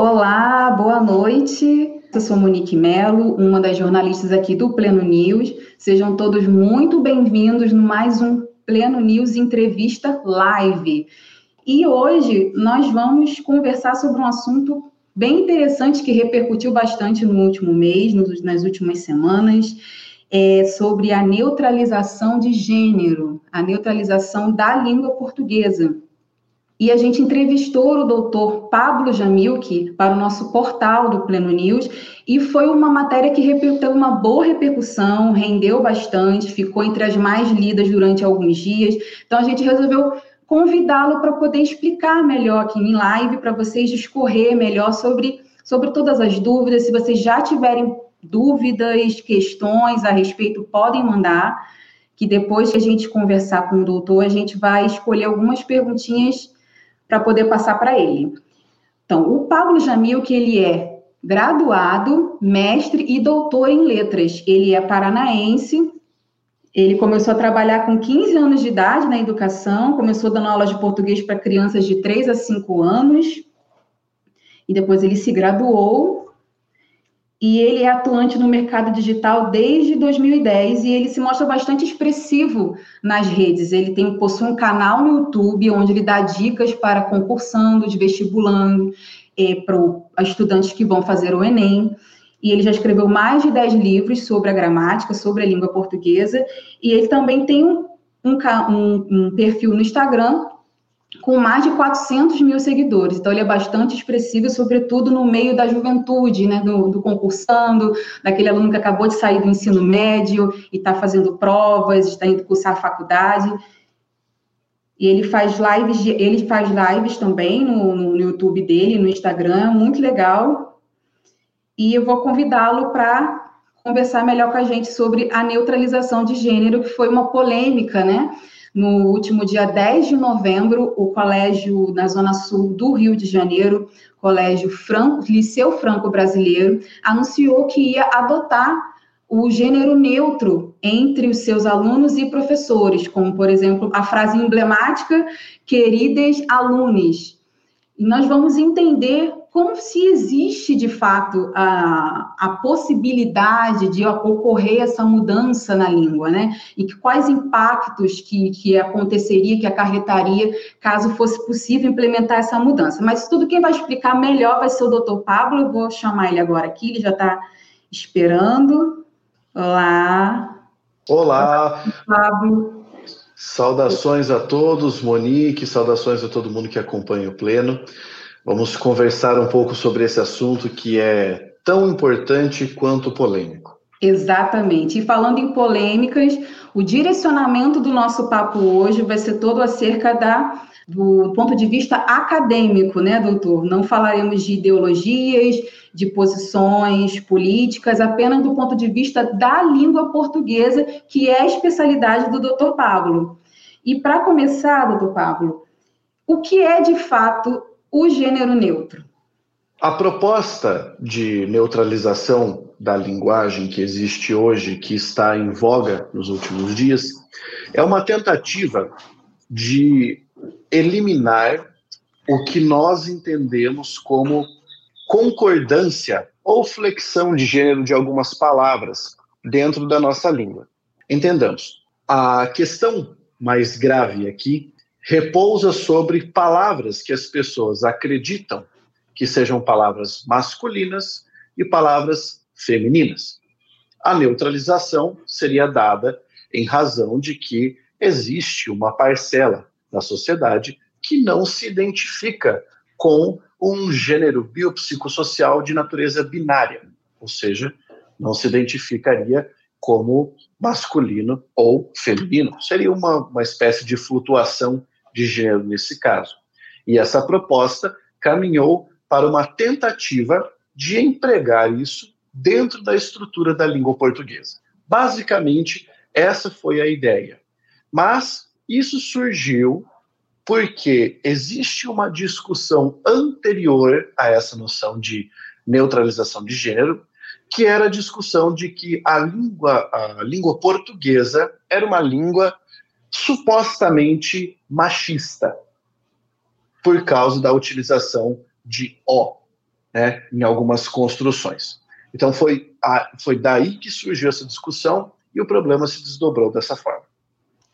Olá, boa noite. Eu sou Monique Melo, uma das jornalistas aqui do Pleno News. Sejam todos muito bem-vindos no mais um Pleno News Entrevista Live. E hoje nós vamos conversar sobre um assunto bem interessante que repercutiu bastante no último mês, nas últimas semanas, é sobre a neutralização de gênero, a neutralização da língua portuguesa. E a gente entrevistou o doutor Pablo Jamilke para o nosso portal do Pleno News, e foi uma matéria que teve uma boa repercussão, rendeu bastante, ficou entre as mais lidas durante alguns dias. Então a gente resolveu convidá-lo para poder explicar melhor aqui em live, para vocês discorrer melhor sobre, sobre todas as dúvidas. Se vocês já tiverem dúvidas, questões a respeito, podem mandar, que depois que a gente conversar com o doutor, a gente vai escolher algumas perguntinhas para poder passar para ele. Então, o Pablo Jamil, que ele é graduado, mestre e doutor em letras. Ele é paranaense. Ele começou a trabalhar com 15 anos de idade na educação, começou dando aulas de português para crianças de 3 a 5 anos. E depois ele se graduou e ele é atuante no mercado digital desde 2010 e ele se mostra bastante expressivo nas redes. Ele tem possui um canal no YouTube onde ele dá dicas para concursandos, vestibulando, é, para estudantes que vão fazer o Enem. E ele já escreveu mais de 10 livros sobre a gramática, sobre a língua portuguesa. E ele também tem um, um, um perfil no Instagram com mais de 400 mil seguidores. Então, ele é bastante expressivo, sobretudo no meio da juventude, né, do, do concursando, daquele aluno que acabou de sair do ensino médio e está fazendo provas, está indo cursar a faculdade. E ele faz lives, de, ele faz lives também no, no, no YouTube dele, no Instagram, muito legal. E eu vou convidá-lo para conversar melhor com a gente sobre a neutralização de gênero, que foi uma polêmica, né? No último dia 10 de novembro, o colégio na Zona Sul do Rio de Janeiro, Colégio Franco, Liceu Franco Brasileiro, anunciou que ia adotar o gênero neutro entre os seus alunos e professores, como, por exemplo, a frase emblemática, queridas alunos. E nós vamos entender como se existe de fato a, a possibilidade de ocorrer essa mudança na língua, né? E que, quais impactos que, que aconteceria, que acarretaria, caso fosse possível implementar essa mudança. Mas tudo quem vai explicar melhor vai ser o doutor Pablo, eu vou chamar ele agora aqui, ele já está esperando. Olá. Olá. Pablo. Saudações a todos, Monique, saudações a todo mundo que acompanha o Pleno. Vamos conversar um pouco sobre esse assunto que é tão importante quanto polêmico. Exatamente. E falando em polêmicas, o direcionamento do nosso papo hoje vai ser todo acerca da do ponto de vista acadêmico, né, doutor? Não falaremos de ideologias, de posições políticas, apenas do ponto de vista da língua portuguesa, que é a especialidade do doutor Pablo. E para começar, doutor Pablo, o que é de fato o gênero neutro? A proposta de neutralização da linguagem que existe hoje, que está em voga nos últimos dias, é uma tentativa de eliminar o que nós entendemos como concordância ou flexão de gênero de algumas palavras dentro da nossa língua. Entendamos, a questão mais grave aqui repousa sobre palavras que as pessoas acreditam que sejam palavras masculinas e palavras femininas. A neutralização seria dada em razão de que existe uma parcela da sociedade que não se identifica com um gênero biopsicossocial de natureza binária, ou seja, não se identificaria como masculino ou feminino. Seria uma, uma espécie de flutuação de gênero nesse caso. E essa proposta caminhou para uma tentativa de empregar isso dentro da estrutura da língua portuguesa. Basicamente, essa foi a ideia. Mas isso surgiu porque existe uma discussão anterior a essa noção de neutralização de gênero, que era a discussão de que a língua, a língua portuguesa era uma língua supostamente machista, por causa da utilização de O. né, em algumas construções. Então foi, a, foi daí que surgiu essa discussão e o problema se desdobrou dessa forma.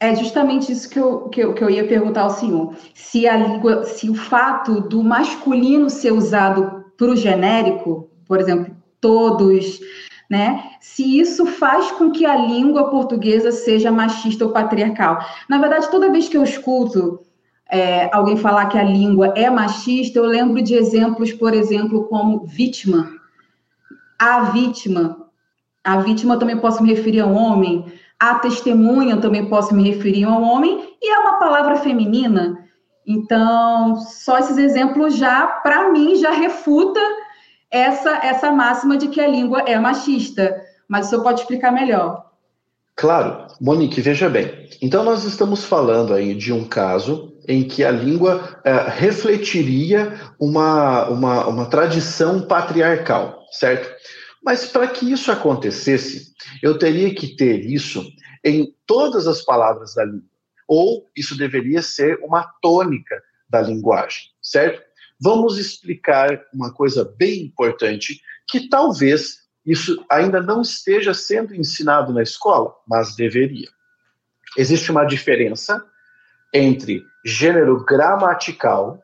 É justamente isso que eu, que eu, que eu ia perguntar ao senhor. Se a língua, se o fato do masculino ser usado para o genérico, por exemplo, todos, né? Se isso faz com que a língua portuguesa seja machista ou patriarcal. Na verdade, toda vez que eu escuto é, alguém falar que a língua é machista, eu lembro de exemplos, por exemplo, como vítima. A vítima. A vítima também posso me referir a um homem. A testemunha também posso me referir a um homem. E é uma palavra feminina. Então, só esses exemplos já, para mim, já refuta essa, essa máxima de que a língua é machista. Mas o senhor pode explicar melhor. Claro. Monique, veja bem. Então, nós estamos falando aí de um caso em que a língua é, refletiria uma, uma, uma tradição patriarcal, certo? Mas para que isso acontecesse, eu teria que ter isso em todas as palavras da língua. Ou isso deveria ser uma tônica da linguagem, certo? Vamos explicar uma coisa bem importante que talvez isso ainda não esteja sendo ensinado na escola, mas deveria. Existe uma diferença entre gênero gramatical,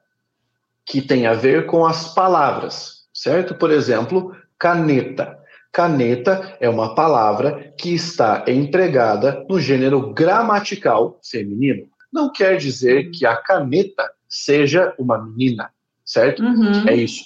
que tem a ver com as palavras, certo? Por exemplo, caneta. Caneta é uma palavra que está empregada no gênero gramatical feminino. Não quer dizer que a caneta seja uma menina, certo? Uhum. É isso.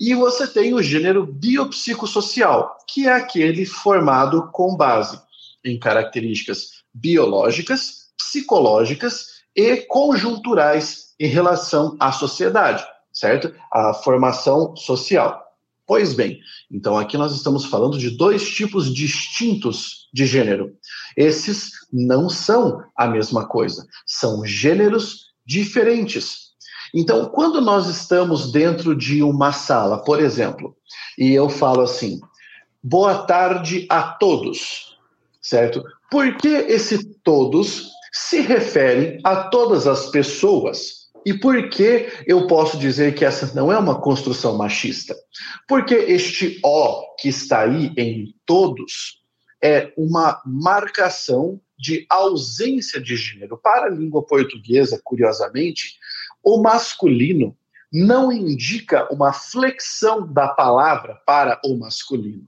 E você tem o gênero biopsicossocial, que é aquele formado com base em características biológicas, psicológicas e conjunturais em relação à sociedade, certo? A formação social. Pois bem, então aqui nós estamos falando de dois tipos distintos de gênero. Esses não são a mesma coisa, são gêneros diferentes. Então, quando nós estamos dentro de uma sala, por exemplo, e eu falo assim: boa tarde a todos, certo? Por que esse todos se refere a todas as pessoas? E por que eu posso dizer que essa não é uma construção machista? Porque este O que está aí em todos é uma marcação de ausência de gênero. Para a língua portuguesa, curiosamente, o masculino não indica uma flexão da palavra para o masculino.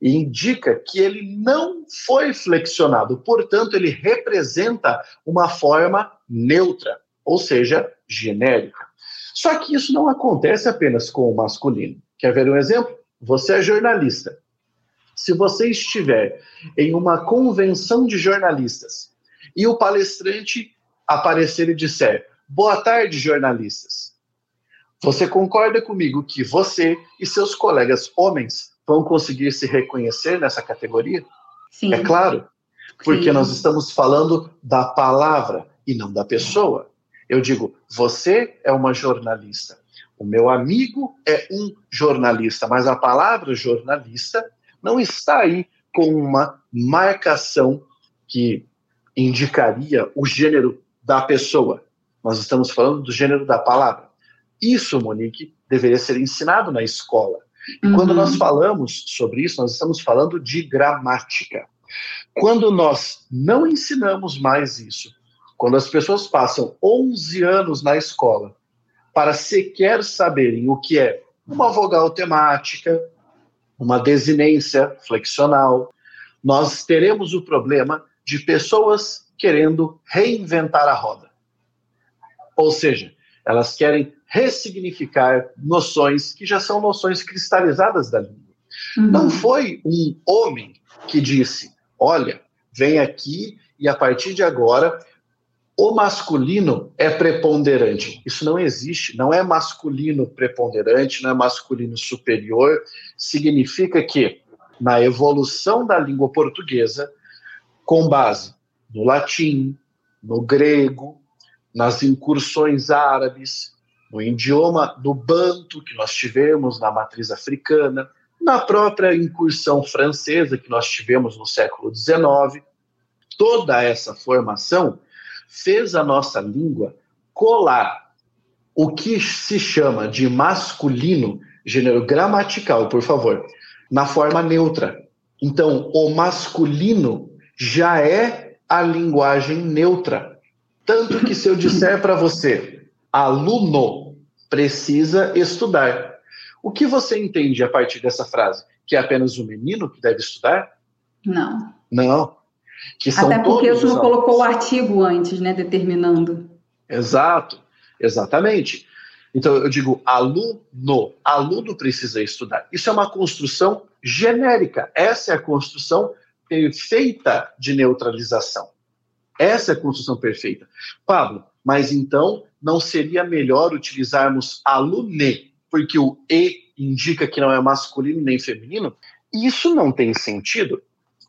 Indica que ele não foi flexionado, portanto, ele representa uma forma neutra ou seja, genérica. Só que isso não acontece apenas com o masculino. Quer ver um exemplo? Você é jornalista. Se você estiver em uma convenção de jornalistas e o palestrante aparecer e disser: Boa tarde, jornalistas. Você concorda comigo que você e seus colegas homens vão conseguir se reconhecer nessa categoria? Sim. É claro, porque Sim. nós estamos falando da palavra e não da pessoa. Eu digo, você é uma jornalista. O meu amigo é um jornalista, mas a palavra jornalista não está aí com uma marcação que indicaria o gênero da pessoa. Nós estamos falando do gênero da palavra. Isso, Monique, deveria ser ensinado na escola. E uhum. quando nós falamos sobre isso, nós estamos falando de gramática. Quando nós não ensinamos mais isso, quando as pessoas passam 11 anos na escola para sequer saberem o que é uma vogal temática, uma desinência flexional, nós teremos o problema de pessoas querendo reinventar a roda. Ou seja, elas querem ressignificar noções que já são noções cristalizadas da língua. Uhum. Não foi um homem que disse: olha, vem aqui e a partir de agora o masculino é preponderante. Isso não existe. Não é masculino preponderante, não é masculino superior. Significa que, na evolução da língua portuguesa, com base no latim, no grego, nas incursões árabes, no idioma do banto que nós tivemos na matriz africana, na própria incursão francesa que nós tivemos no século XIX, toda essa formação fez a nossa língua colar o que se chama de masculino gênero gramatical, por favor, na forma neutra. Então, o masculino já é a linguagem neutra. Tanto que se eu disser para você, aluno precisa estudar, o que você entende a partir dessa frase? Que é apenas o menino que deve estudar? Não. Não. Que são Até porque você não colocou o artigo antes, né, determinando. Exato, exatamente. Então eu digo aluno, aluno precisa estudar. Isso é uma construção genérica. Essa é a construção perfeita de neutralização. Essa é a construção perfeita. Pablo, mas então não seria melhor utilizarmos alune, porque o e indica que não é masculino nem feminino? Isso não tem sentido,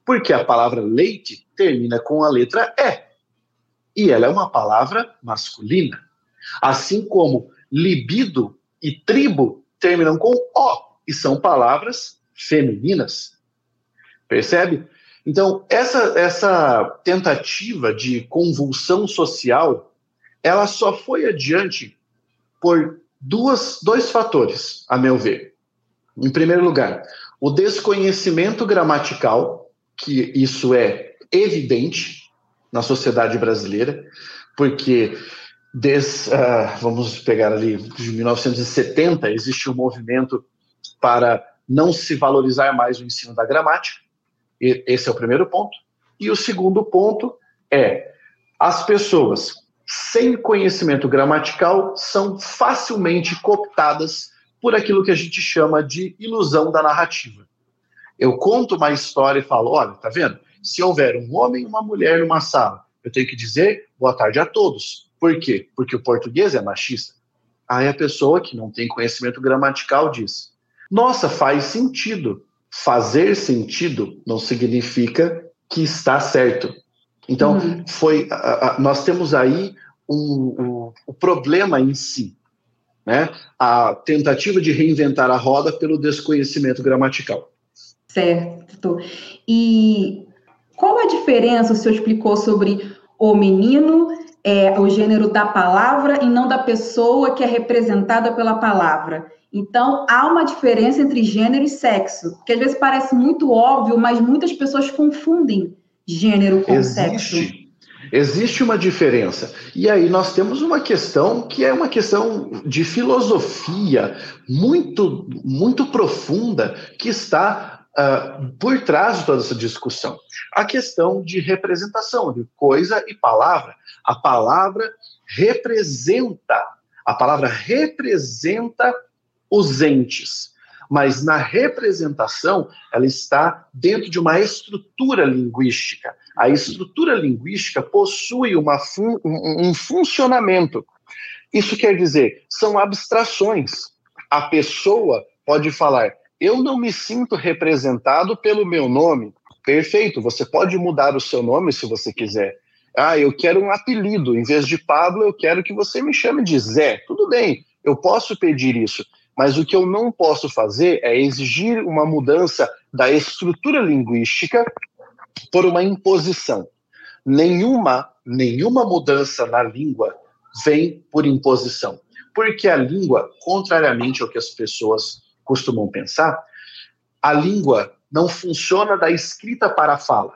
porque a palavra leite termina com a letra E. E ela é uma palavra masculina. Assim como libido e tribo terminam com O e são palavras femininas. Percebe? Então, essa, essa tentativa de convulsão social, ela só foi adiante por duas, dois fatores, a meu ver. Em primeiro lugar, o desconhecimento gramatical, que isso é evidente na sociedade brasileira, porque Des, uh, vamos pegar ali, de 1970, existe um movimento para não se valorizar mais o ensino da gramática. E esse é o primeiro ponto. E o segundo ponto é as pessoas sem conhecimento gramatical são facilmente cooptadas por aquilo que a gente chama de ilusão da narrativa. Eu conto uma história e falo: olha, tá vendo? Se houver um homem e uma mulher numa sala, eu tenho que dizer boa tarde a todos por quê? Porque o português é machista. Aí a pessoa que não tem conhecimento gramatical diz: Nossa, faz sentido. Fazer sentido não significa que está certo. Então, uhum. foi, a, a, nós temos aí o problema em si, né? a tentativa de reinventar a roda pelo desconhecimento gramatical. Certo. E qual a diferença, o senhor explicou sobre o menino é, o gênero da palavra e não da pessoa que é representada pela palavra. Então, há uma diferença entre gênero e sexo, que às vezes parece muito óbvio, mas muitas pessoas confundem gênero com Existe. sexo. Existe uma diferença. E aí nós temos uma questão que é uma questão de filosofia muito, muito profunda que está uh, por trás de toda essa discussão. A questão de representação, de coisa e palavra. A palavra representa, a palavra representa os entes, mas na representação ela está dentro de uma estrutura linguística. A estrutura linguística possui uma fun um funcionamento. Isso quer dizer, são abstrações. A pessoa pode falar eu não me sinto representado pelo meu nome. Perfeito, você pode mudar o seu nome se você quiser. Ah, eu quero um apelido. Em vez de Pablo, eu quero que você me chame de Zé. Tudo bem, eu posso pedir isso. Mas o que eu não posso fazer é exigir uma mudança da estrutura linguística por uma imposição. Nenhuma, nenhuma mudança na língua vem por imposição. Porque a língua, contrariamente ao que as pessoas costumam pensar, a língua não funciona da escrita para a fala.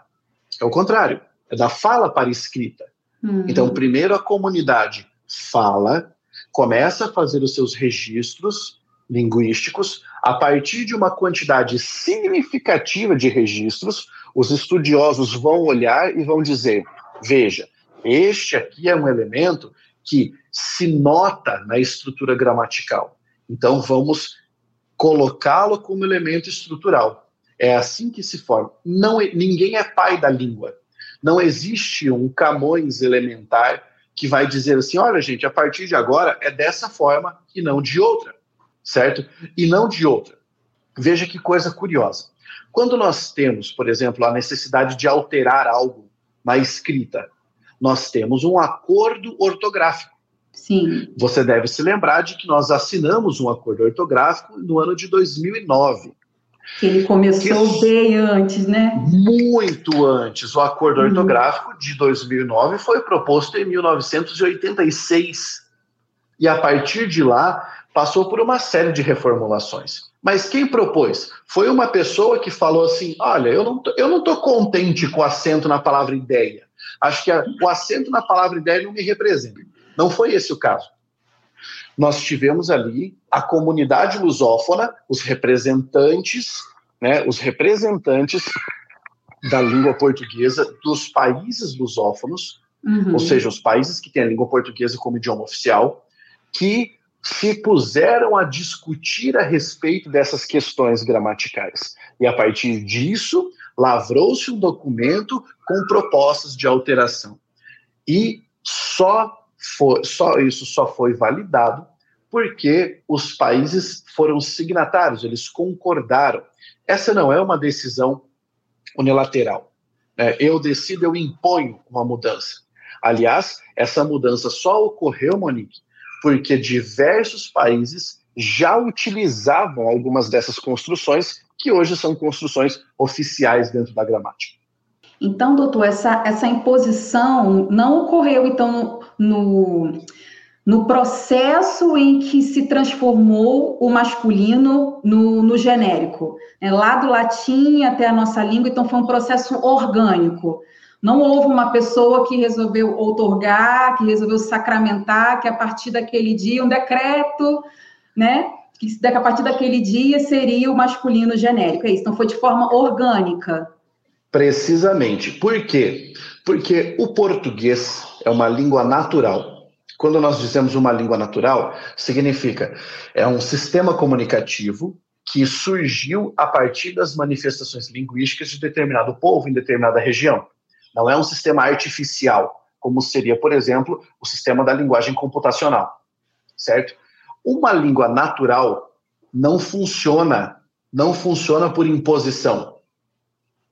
É o contrário, é da fala para a escrita. Uhum. Então, primeiro a comunidade fala, começa a fazer os seus registros linguísticos, a partir de uma quantidade significativa de registros, os estudiosos vão olhar e vão dizer: veja, este aqui é um elemento que se nota na estrutura gramatical. Então, vamos colocá-lo como elemento estrutural. É assim que se forma. Não, é, ninguém é pai da língua. Não existe um Camões elementar que vai dizer assim: olha, gente, a partir de agora é dessa forma e não de outra, certo? E não de outra. Veja que coisa curiosa. Quando nós temos, por exemplo, a necessidade de alterar algo na escrita, nós temos um acordo ortográfico. Sim. Você deve se lembrar de que nós assinamos um acordo ortográfico no ano de 2009. Que ele começou que, bem antes, né? Muito antes. O acordo uhum. ortográfico de 2009 foi proposto em 1986. E a partir de lá, passou por uma série de reformulações. Mas quem propôs? Foi uma pessoa que falou assim: olha, eu não, tô, eu não estou contente com o acento na palavra ideia. Acho que a, o acento na palavra ideia não me representa. Não foi esse o caso. Nós tivemos ali a comunidade lusófona, os representantes, né, os representantes da língua portuguesa dos países lusófonos, uhum. ou seja, os países que têm a língua portuguesa como idioma oficial, que se puseram a discutir a respeito dessas questões gramaticais. E a partir disso, lavrou-se um documento com propostas de alteração. E só, foi, só isso só foi validado porque os países foram signatários, eles concordaram. Essa não é uma decisão unilateral. Né? Eu decido, eu imponho uma mudança. Aliás, essa mudança só ocorreu, Monique, porque diversos países já utilizavam algumas dessas construções, que hoje são construções oficiais dentro da gramática. Então, doutor, essa, essa imposição não ocorreu, então, no, no, processo em que se transformou o masculino no, no genérico. É, lá do latim até a nossa língua, então foi um processo orgânico. Não houve uma pessoa que resolveu outorgar, que resolveu sacramentar, que a partir daquele dia, um decreto, né? Que a partir daquele dia seria o masculino genérico. É isso. Então foi de forma orgânica. Precisamente. Por quê? Porque o português é uma língua natural. Quando nós dizemos uma língua natural, significa é um sistema comunicativo que surgiu a partir das manifestações linguísticas de determinado povo em determinada região. Não é um sistema artificial, como seria, por exemplo, o sistema da linguagem computacional, certo? Uma língua natural não funciona, não funciona por imposição.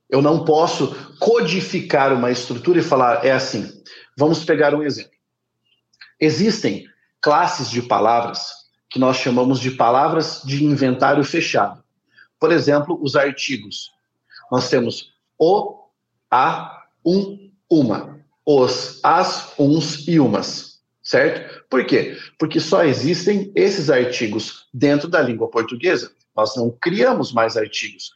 Eu não posso codificar uma estrutura e falar é assim. Vamos pegar um exemplo. Existem classes de palavras que nós chamamos de palavras de inventário fechado. Por exemplo, os artigos. Nós temos o, a, um, uma. Os, as, uns e umas. Certo? Por quê? Porque só existem esses artigos dentro da língua portuguesa. Nós não criamos mais artigos.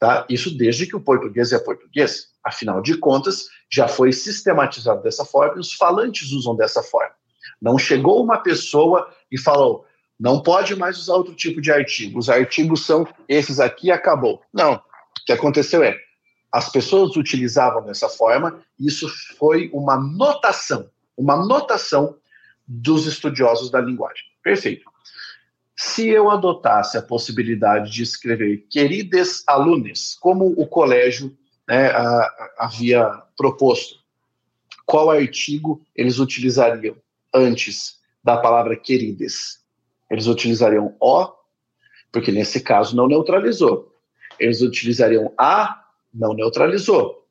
Tá? Isso desde que o português é português. Afinal de contas, já foi sistematizado dessa forma e os falantes usam dessa forma. Não chegou uma pessoa e falou: não pode mais usar outro tipo de artigo. Os artigos são esses aqui acabou. Não. O que aconteceu é as pessoas utilizavam dessa forma, e isso foi uma notação, uma notação dos estudiosos da linguagem. Perfeito. Se eu adotasse a possibilidade de escrever queridos alunos, como o colégio né, a, havia proposto, qual artigo eles utilizariam antes da palavra querides? Eles utilizariam o, porque nesse caso não neutralizou. Eles utilizariam a, não neutralizou.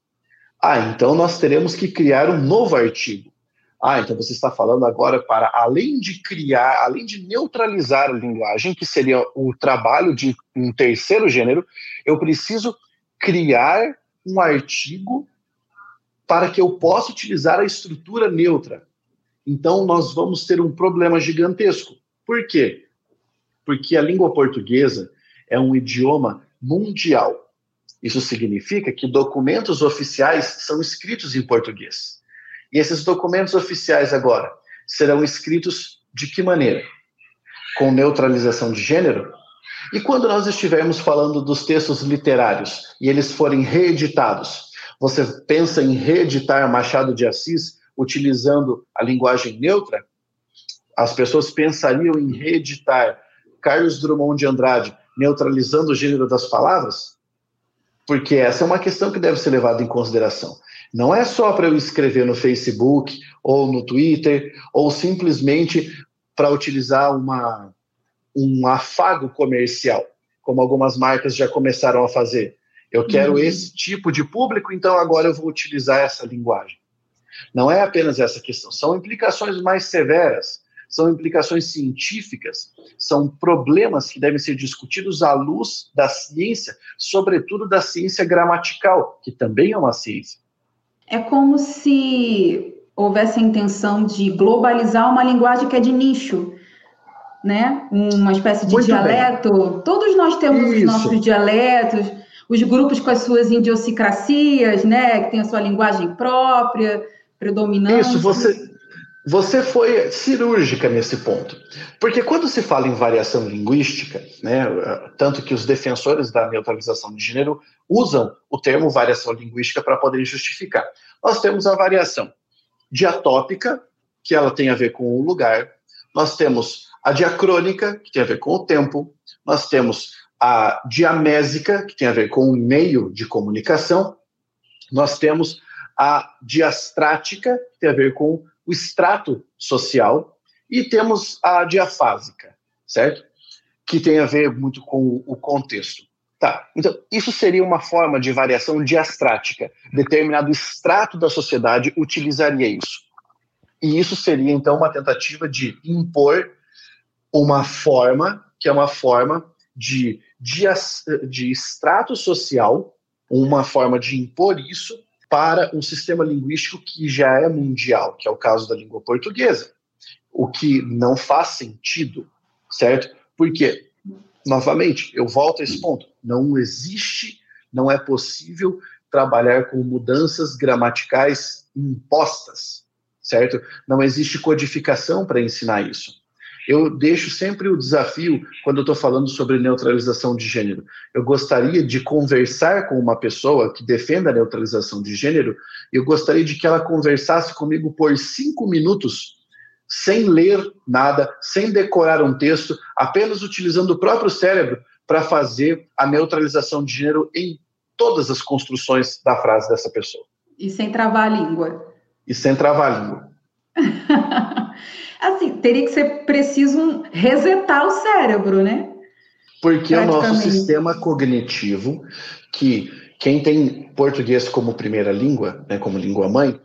Ah, então nós teremos que criar um novo artigo. Ah, então você está falando agora para, além de criar, além de neutralizar a linguagem, que seria o trabalho de um terceiro gênero, eu preciso criar um artigo para que eu possa utilizar a estrutura neutra. Então nós vamos ter um problema gigantesco. Por quê? Porque a língua portuguesa é um idioma mundial. Isso significa que documentos oficiais são escritos em português. E esses documentos oficiais agora serão escritos de que maneira? Com neutralização de gênero? E quando nós estivermos falando dos textos literários e eles forem reeditados, você pensa em reeditar Machado de Assis utilizando a linguagem neutra? As pessoas pensariam em reeditar Carlos Drummond de Andrade neutralizando o gênero das palavras? Porque essa é uma questão que deve ser levada em consideração. Não é só para eu escrever no Facebook ou no Twitter, ou simplesmente para utilizar uma, um afago comercial, como algumas marcas já começaram a fazer. Eu quero uhum. esse tipo de público, então agora eu vou utilizar essa linguagem. Não é apenas essa questão, são implicações mais severas são implicações científicas, são problemas que devem ser discutidos à luz da ciência, sobretudo da ciência gramatical, que também é uma ciência. É como se houvesse a intenção de globalizar uma linguagem que é de nicho. né? Uma espécie de Muito dialeto. Bem. Todos nós temos Isso. os nossos dialetos, os grupos com as suas idiosincrasias, né? Que tem a sua linguagem própria, predominante. Isso, você, você foi cirúrgica nesse ponto. Porque quando se fala em variação linguística, né, tanto que os defensores da neutralização de gênero usam o termo variação linguística para poder justificar. Nós temos a variação diatópica, que ela tem a ver com o lugar, nós temos a diacrônica, que tem a ver com o tempo, nós temos a diamésica, que tem a ver com o meio de comunicação, nós temos a diastrática, que tem a ver com o extrato social, e temos a diafásica, certo? Que tem a ver muito com o contexto. Tá, então isso seria uma forma de variação diastrática. Determinado extrato da sociedade utilizaria isso. E isso seria, então, uma tentativa de impor uma forma, que é uma forma de, de, de extrato social, uma forma de impor isso para um sistema linguístico que já é mundial, que é o caso da língua portuguesa. O que não faz sentido, certo? Porque, novamente, eu volto a esse ponto: não existe, não é possível trabalhar com mudanças gramaticais impostas, certo? Não existe codificação para ensinar isso eu deixo sempre o desafio quando eu estou falando sobre neutralização de gênero. Eu gostaria de conversar com uma pessoa que defenda a neutralização de gênero, eu gostaria de que ela conversasse comigo por cinco minutos, sem ler nada, sem decorar um texto, apenas utilizando o próprio cérebro para fazer a neutralização de gênero em todas as construções da frase dessa pessoa. E sem travar a língua. E sem travar a língua. Assim, teria que ser preciso resetar o cérebro, né? Porque o nosso sistema cognitivo, que quem tem português como primeira língua, né, como língua mãe,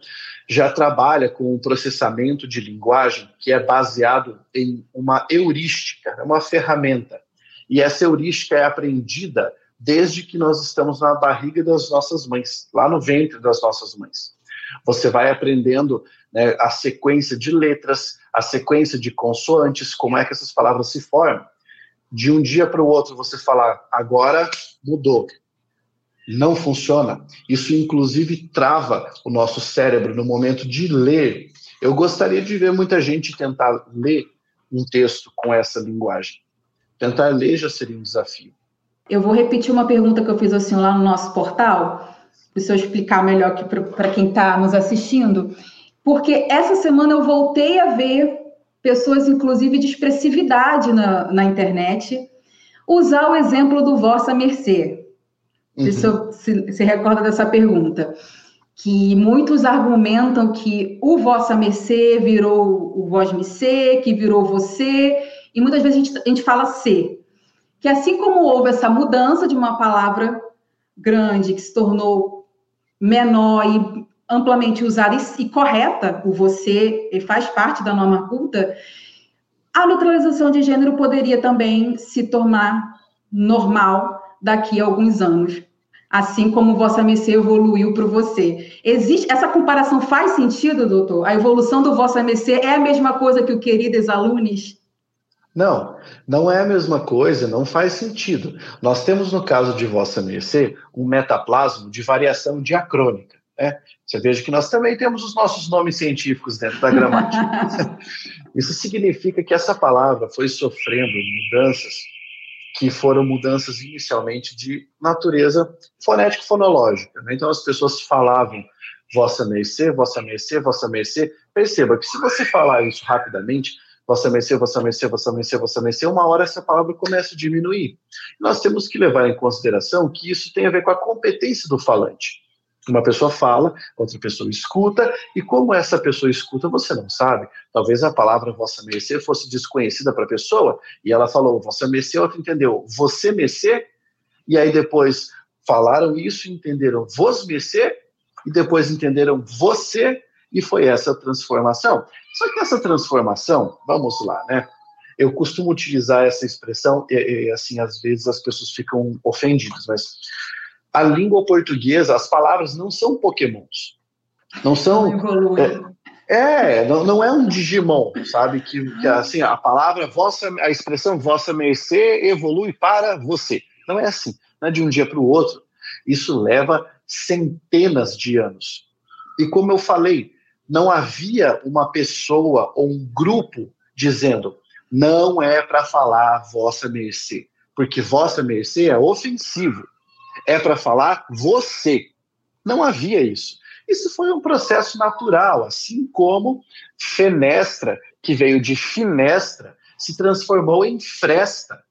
já trabalha com um processamento de linguagem que é baseado em uma heurística, é uma ferramenta. E essa heurística é aprendida desde que nós estamos na barriga das nossas mães, lá no ventre das nossas mães. Você vai aprendendo né, a sequência de letras, a sequência de consoantes, como é que essas palavras se formam. De um dia para o outro você falar, agora mudou. Não funciona. Isso, inclusive, trava o nosso cérebro no momento de ler. Eu gostaria de ver muita gente tentar ler um texto com essa linguagem. Tentar ler já seria um desafio. Eu vou repetir uma pergunta que eu fiz assim lá no nosso portal, para eu explicar melhor aqui para quem está nos assistindo. Porque essa semana eu voltei a ver pessoas, inclusive, de expressividade na, na internet, usar o exemplo do Vossa Mercê. Uhum. Se, se, se recorda dessa pergunta. Que muitos argumentam que o Vossa Mercê virou o Vós Mercê, que virou você, e muitas vezes a gente, a gente fala ser. Que assim como houve essa mudança de uma palavra grande que se tornou menor e amplamente usada e, e correta, o você faz parte da norma culta, a neutralização de gênero poderia também se tornar normal daqui a alguns anos, assim como vossa mercê evoluiu para você. Existe essa comparação faz sentido, doutor? A evolução do vossa mercê é a mesma coisa que o queridos alunos? Não, não é a mesma coisa, não faz sentido. Nós temos no caso de vossa mercê um metaplasmo de variação diacrônica. Né? Você veja que nós também temos os nossos nomes científicos dentro da gramática. Isso significa que essa palavra foi sofrendo mudanças que foram mudanças inicialmente de natureza fonético-fonológica. Né? Então as pessoas falavam vossa mercê, vossa mercê, vossa mercê. Perceba que se você falar isso rapidamente, vossa mercê, vossa mercê, vossa mercê, vossa mercê, uma hora essa palavra começa a diminuir. Nós temos que levar em consideração que isso tem a ver com a competência do falante. Uma pessoa fala, outra pessoa escuta, e como essa pessoa escuta, você não sabe. Talvez a palavra vossa mercê fosse desconhecida para a pessoa, e ela falou vossa mercê, outra entendeu você mercê, e aí depois falaram isso, entenderam vos mercê, e depois entenderam você, e foi essa transformação. Só que essa transformação, vamos lá, né? Eu costumo utilizar essa expressão, e, e assim, às vezes as pessoas ficam ofendidas, mas a língua portuguesa, as palavras não são pokémons. Não são. É, É, não, não é um Digimon, sabe? Que, que assim, a palavra, vossa, a expressão vossa mercê evolui para você. Não é assim, não é de um dia para o outro. Isso leva centenas de anos. E como eu falei, não havia uma pessoa ou um grupo dizendo não é para falar vossa mercê, porque vossa mercê é ofensivo. É para falar você. Não havia isso. Isso foi um processo natural, assim como fenestra, que veio de finestra, se transformou em fresta.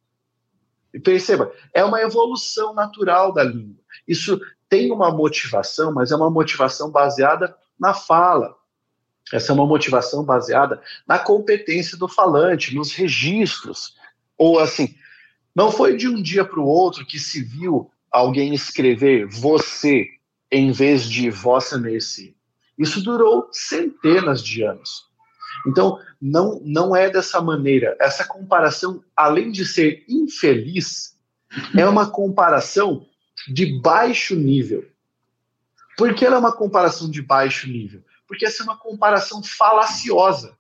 E perceba, é uma evolução natural da língua. Isso tem uma motivação, mas é uma motivação baseada na fala. Essa é uma motivação baseada na competência do falante, nos registros. Ou assim, não foi de um dia para o outro que se viu alguém escrever você em vez de vossa mercê. Isso durou centenas de anos. Então, não, não é dessa maneira. Essa comparação, além de ser infeliz, é uma comparação de baixo nível. Por que ela é uma comparação de baixo nível? Porque essa é uma comparação falaciosa.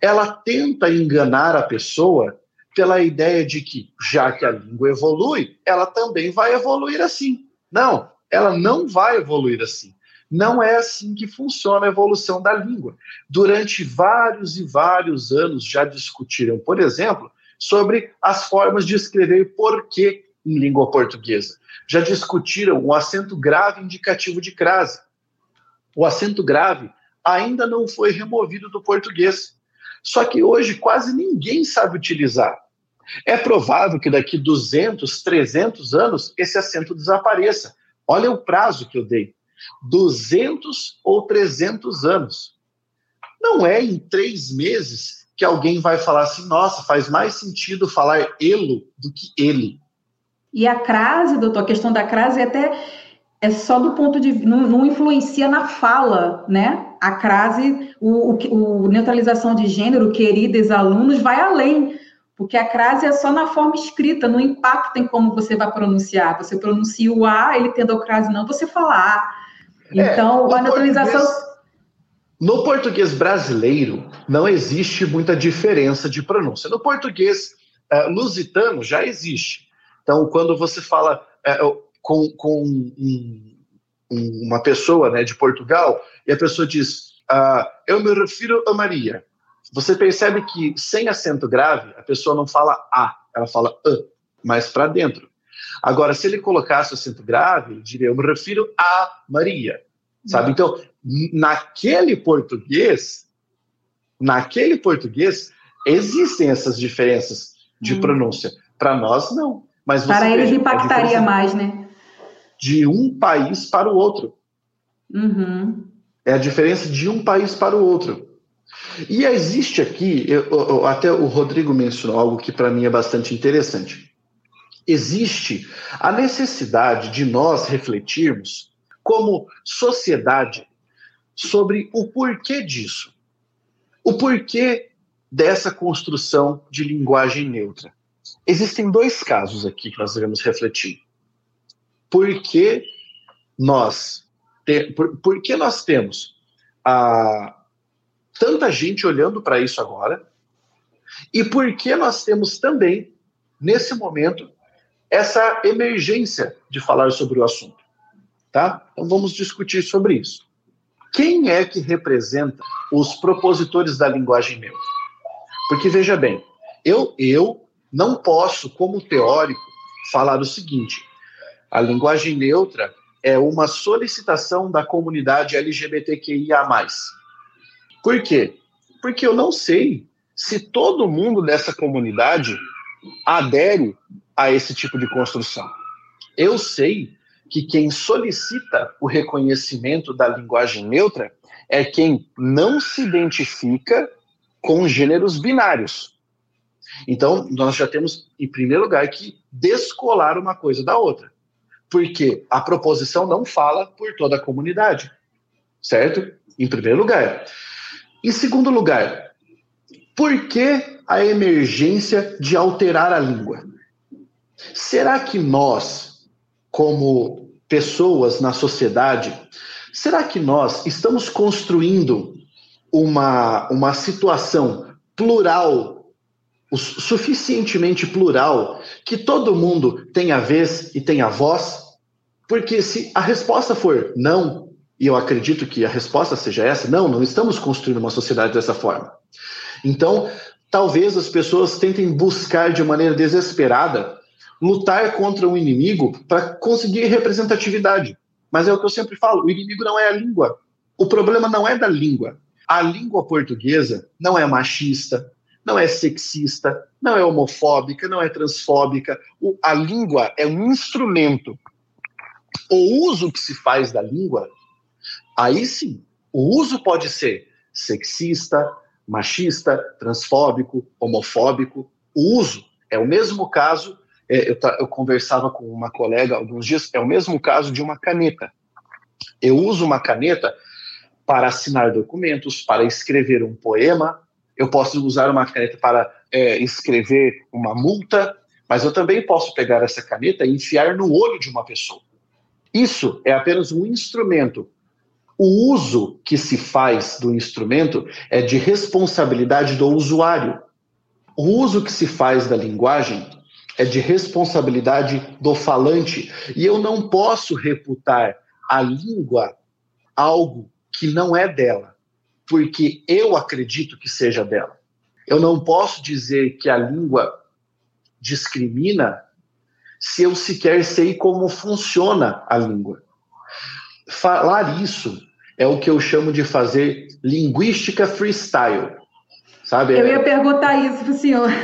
Ela tenta enganar a pessoa pela ideia de que, já que a língua evolui, ela também vai evoluir assim. Não, ela não vai evoluir assim. Não é assim que funciona a evolução da língua. Durante vários e vários anos já discutiram, por exemplo, sobre as formas de escrever porquê em língua portuguesa. Já discutiram o acento grave indicativo de crase. O acento grave ainda não foi removido do português. Só que hoje quase ninguém sabe utilizar. É provável que daqui 200, 300 anos esse acento desapareça, Olha o prazo que eu dei: 200 ou 300 anos. Não é em três meses que alguém vai falar assim: nossa, faz mais sentido falar elo do que ele. E a crase, doutor, a questão da crase é até é só do ponto de não, não influencia na fala, né? A crase, o, o, o neutralização de gênero, queridos alunos, vai além porque a crase é só na forma escrita, não impacta em como você vai pronunciar. Você pronuncia o A, ele tendo a crase não, você fala A. É, então, é, a neutralização. no português brasileiro, não existe muita diferença de pronúncia. No português uh, lusitano já existe. Então, quando você fala uh, com, com um, uma pessoa né, de Portugal e a pessoa diz: uh, Eu me refiro a Maria. Você percebe que sem acento grave, a pessoa não fala A, ela fala A, mais para dentro. Agora, se ele colocasse o acento grave, ele diria: Eu me refiro a Maria. Sabe? Uhum. Então, naquele português, naquele português, existem essas diferenças de hum. pronúncia. Para nós, não. Mas para eles impactaria mais, né? De um país para o outro. Uhum. É a diferença de um país para o outro. E existe aqui, eu, até o Rodrigo mencionou algo que para mim é bastante interessante. Existe a necessidade de nós refletirmos, como sociedade, sobre o porquê disso. O porquê dessa construção de linguagem neutra. Existem dois casos aqui que nós devemos refletir. Por que nós, te, por, por que nós temos a, tanta gente olhando para isso agora? E por que nós temos também, nesse momento, essa emergência de falar sobre o assunto? Tá? Então vamos discutir sobre isso. Quem é que representa os propositores da linguagem neutra? Porque veja bem, eu, eu não posso, como teórico, falar o seguinte: a linguagem neutra é uma solicitação da comunidade LGBTQIA. Por quê? Porque eu não sei se todo mundo dessa comunidade adere a esse tipo de construção. Eu sei que quem solicita o reconhecimento da linguagem neutra é quem não se identifica com gêneros binários. Então, nós já temos, em primeiro lugar, que descolar uma coisa da outra. Porque a proposição não fala por toda a comunidade. Certo? Em primeiro lugar. Em segundo lugar, por que a emergência de alterar a língua? Será que nós, como pessoas na sociedade, será que nós estamos construindo uma, uma situação plural, suficientemente plural, que todo mundo tenha vez e tenha voz? Porque se a resposta for não, e eu acredito que a resposta seja essa, não, não estamos construindo uma sociedade dessa forma. Então, talvez as pessoas tentem buscar de maneira desesperada lutar contra um inimigo para conseguir representatividade. Mas é o que eu sempre falo: o inimigo não é a língua. O problema não é da língua. A língua portuguesa não é machista, não é sexista, não é homofóbica, não é transfóbica. O, a língua é um instrumento. O uso que se faz da língua, aí sim, o uso pode ser sexista, machista, transfóbico, homofóbico. O uso é o mesmo caso é, eu, eu conversava com uma colega alguns dias, é o mesmo caso de uma caneta. Eu uso uma caneta para assinar documentos, para escrever um poema, eu posso usar uma caneta para é, escrever uma multa, mas eu também posso pegar essa caneta e enfiar no olho de uma pessoa. Isso é apenas um instrumento. O uso que se faz do instrumento é de responsabilidade do usuário. O uso que se faz da linguagem é de responsabilidade do falante. E eu não posso reputar a língua algo que não é dela, porque eu acredito que seja dela. Eu não posso dizer que a língua discrimina se eu sequer sei como funciona a língua. Falar isso é o que eu chamo de fazer linguística freestyle. Sabe? Eu ia perguntar isso para o senhor.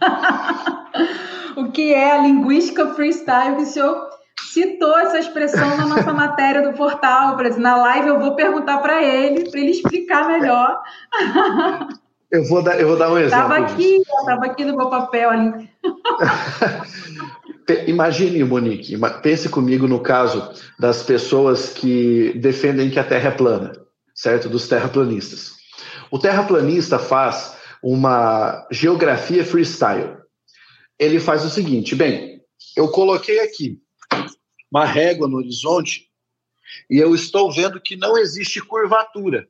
o que é a linguística freestyle, que o senhor citou essa expressão na nossa matéria do portal. Na live eu vou perguntar para ele, para ele explicar melhor. Eu vou dar, eu vou dar um exemplo. Estava aqui, estava aqui no meu papel ali. Imagine, Monique, pense comigo no caso das pessoas que defendem que a Terra é plana, certo? Dos terraplanistas. O terraplanista faz uma geografia freestyle. Ele faz o seguinte: bem, eu coloquei aqui uma régua no horizonte e eu estou vendo que não existe curvatura,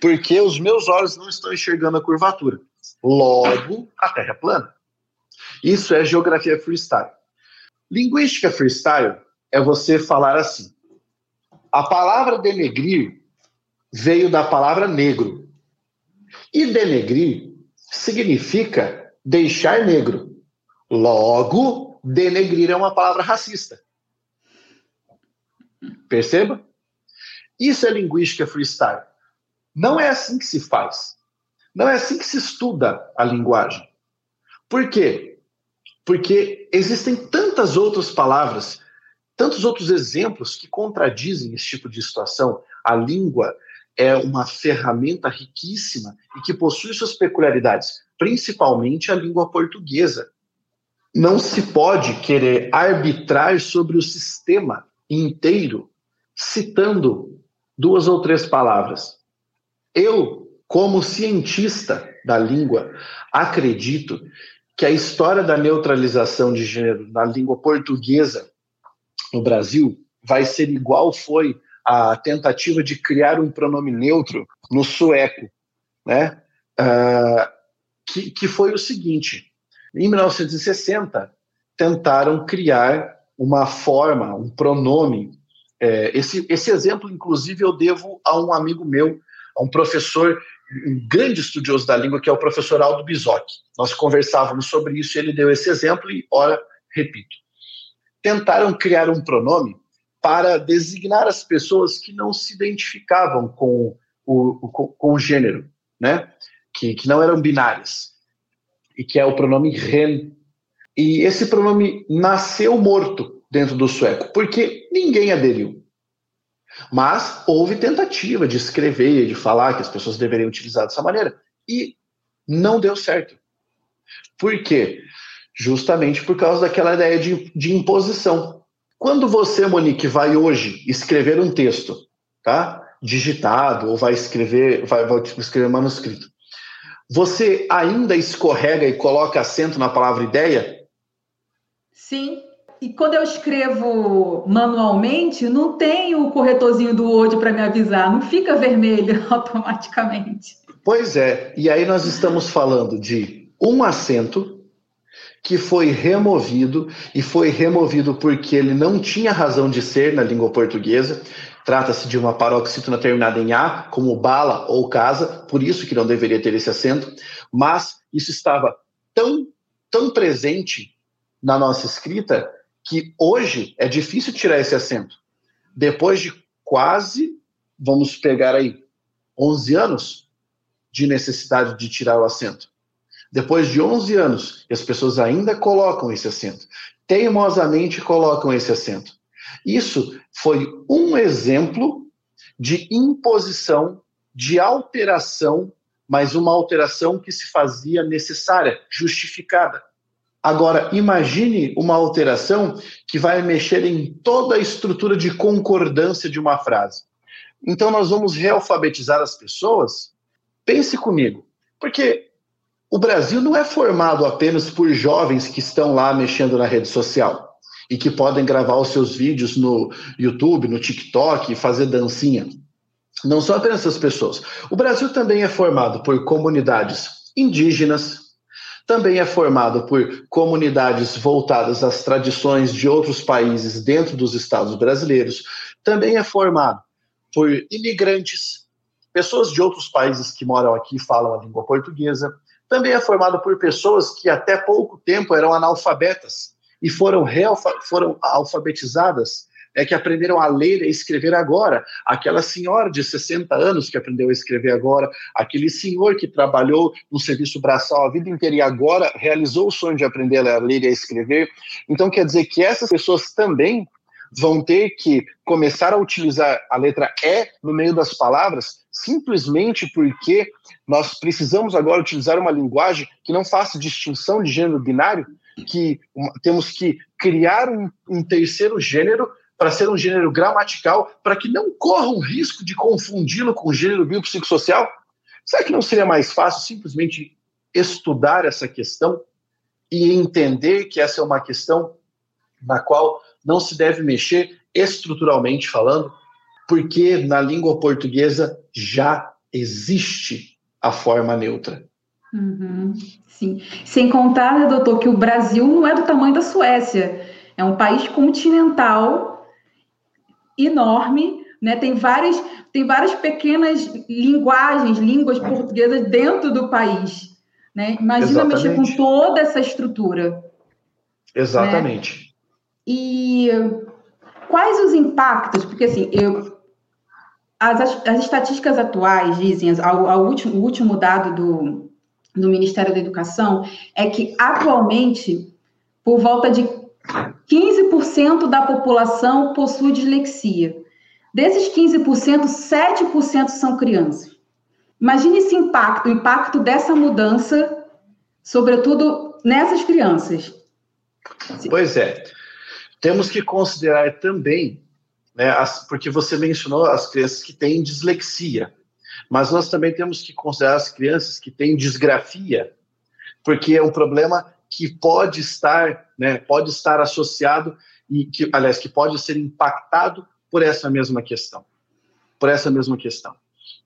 porque os meus olhos não estão enxergando a curvatura. Logo, a Terra é plana. Isso é geografia freestyle. Linguística freestyle é você falar assim: a palavra denegrir veio da palavra negro. E denegrir significa deixar negro. Logo, denegrir é uma palavra racista. Perceba? Isso é linguística freestyle. Não é assim que se faz. Não é assim que se estuda a linguagem. Por quê? Porque existem tantas outras palavras, tantos outros exemplos que contradizem esse tipo de situação. A língua é uma ferramenta riquíssima e que possui suas peculiaridades, principalmente a língua portuguesa. Não se pode querer arbitrar sobre o sistema inteiro citando duas ou três palavras. Eu, como cientista da língua, acredito que a história da neutralização de gênero na língua portuguesa no Brasil vai ser igual foi a tentativa de criar um pronome neutro no sueco, né? Uh, que, que foi o seguinte: em 1960 tentaram criar uma forma, um pronome. É, esse, esse exemplo, inclusive, eu devo a um amigo meu, a um professor, um grande estudioso da língua, que é o professor Aldo Bizoc. Nós conversávamos sobre isso e ele deu esse exemplo, e, ora, repito. Tentaram criar um pronome para designar as pessoas que não se identificavam com o, com, o gênero, né? Que, que não eram binárias, e que é o pronome hen. E esse pronome nasceu morto dentro do sueco, porque ninguém aderiu. Mas houve tentativa de escrever, de falar que as pessoas deveriam utilizar dessa maneira, e não deu certo. Por quê? Justamente por causa daquela ideia de, de imposição. Quando você, Monique, vai hoje escrever um texto, tá? Digitado, ou vai escrever, vai, vai escrever manuscrito, você ainda escorrega e coloca acento na palavra ideia? Sim. e quando eu escrevo manualmente, não tem o corretorzinho do Word para me avisar, não fica vermelho automaticamente. Pois é, e aí nós estamos falando de um acento que foi removido e foi removido porque ele não tinha razão de ser na língua portuguesa. Trata-se de uma paroxítona terminada em A, como bala ou casa, por isso que não deveria ter esse acento, mas isso estava tão, tão presente na nossa escrita que hoje é difícil tirar esse acento. Depois de quase, vamos pegar aí, 11 anos de necessidade de tirar o acento. Depois de 11 anos, as pessoas ainda colocam esse acento. Teimosamente colocam esse acento. Isso foi um exemplo de imposição, de alteração, mas uma alteração que se fazia necessária, justificada. Agora, imagine uma alteração que vai mexer em toda a estrutura de concordância de uma frase. Então, nós vamos realfabetizar as pessoas? Pense comigo, porque o Brasil não é formado apenas por jovens que estão lá mexendo na rede social e que podem gravar os seus vídeos no YouTube, no TikTok e fazer dancinha. Não são apenas essas pessoas. O Brasil também é formado por comunidades indígenas, também é formado por comunidades voltadas às tradições de outros países dentro dos estados brasileiros, também é formado por imigrantes, pessoas de outros países que moram aqui e falam a língua portuguesa, também é formado por pessoas que até pouco tempo eram analfabetas e foram, foram alfabetizadas é que aprenderam a ler e escrever agora. Aquela senhora de 60 anos que aprendeu a escrever agora, aquele senhor que trabalhou no serviço braçal a vida inteira e agora realizou o sonho de aprender a ler e a escrever. Então, quer dizer que essas pessoas também vão ter que começar a utilizar a letra E no meio das palavras, simplesmente porque nós precisamos agora utilizar uma linguagem que não faça distinção de gênero binário, que temos que criar um, um terceiro gênero para ser um gênero gramatical, para que não corra um risco de confundi-lo com o gênero biopsicossocial? Será que não seria mais fácil simplesmente estudar essa questão e entender que essa é uma questão na qual não se deve mexer estruturalmente falando, porque na língua portuguesa já existe a forma neutra. Uhum, sim. Sem contar, né, doutor, que o Brasil não é do tamanho da Suécia. É um país continental enorme, né? Tem várias, tem várias pequenas linguagens, línguas portuguesas dentro do país, né? Imagina Exatamente. mexer com toda essa estrutura. Exatamente. Né? E quais os impactos? Porque assim, eu as, as estatísticas atuais dizem, ao, ao último, o último dado do, do Ministério da Educação é que atualmente por volta de 15% da população possui dislexia. Desses 15%, 7% são crianças. Imagine esse impacto, o impacto dessa mudança, sobretudo nessas crianças. Pois é. Temos que considerar também, né, as, porque você mencionou as crianças que têm dislexia, mas nós também temos que considerar as crianças que têm disgrafia, porque é um problema que pode estar, né, pode estar associado e que, aliás, que pode ser impactado por essa mesma questão, por essa mesma questão.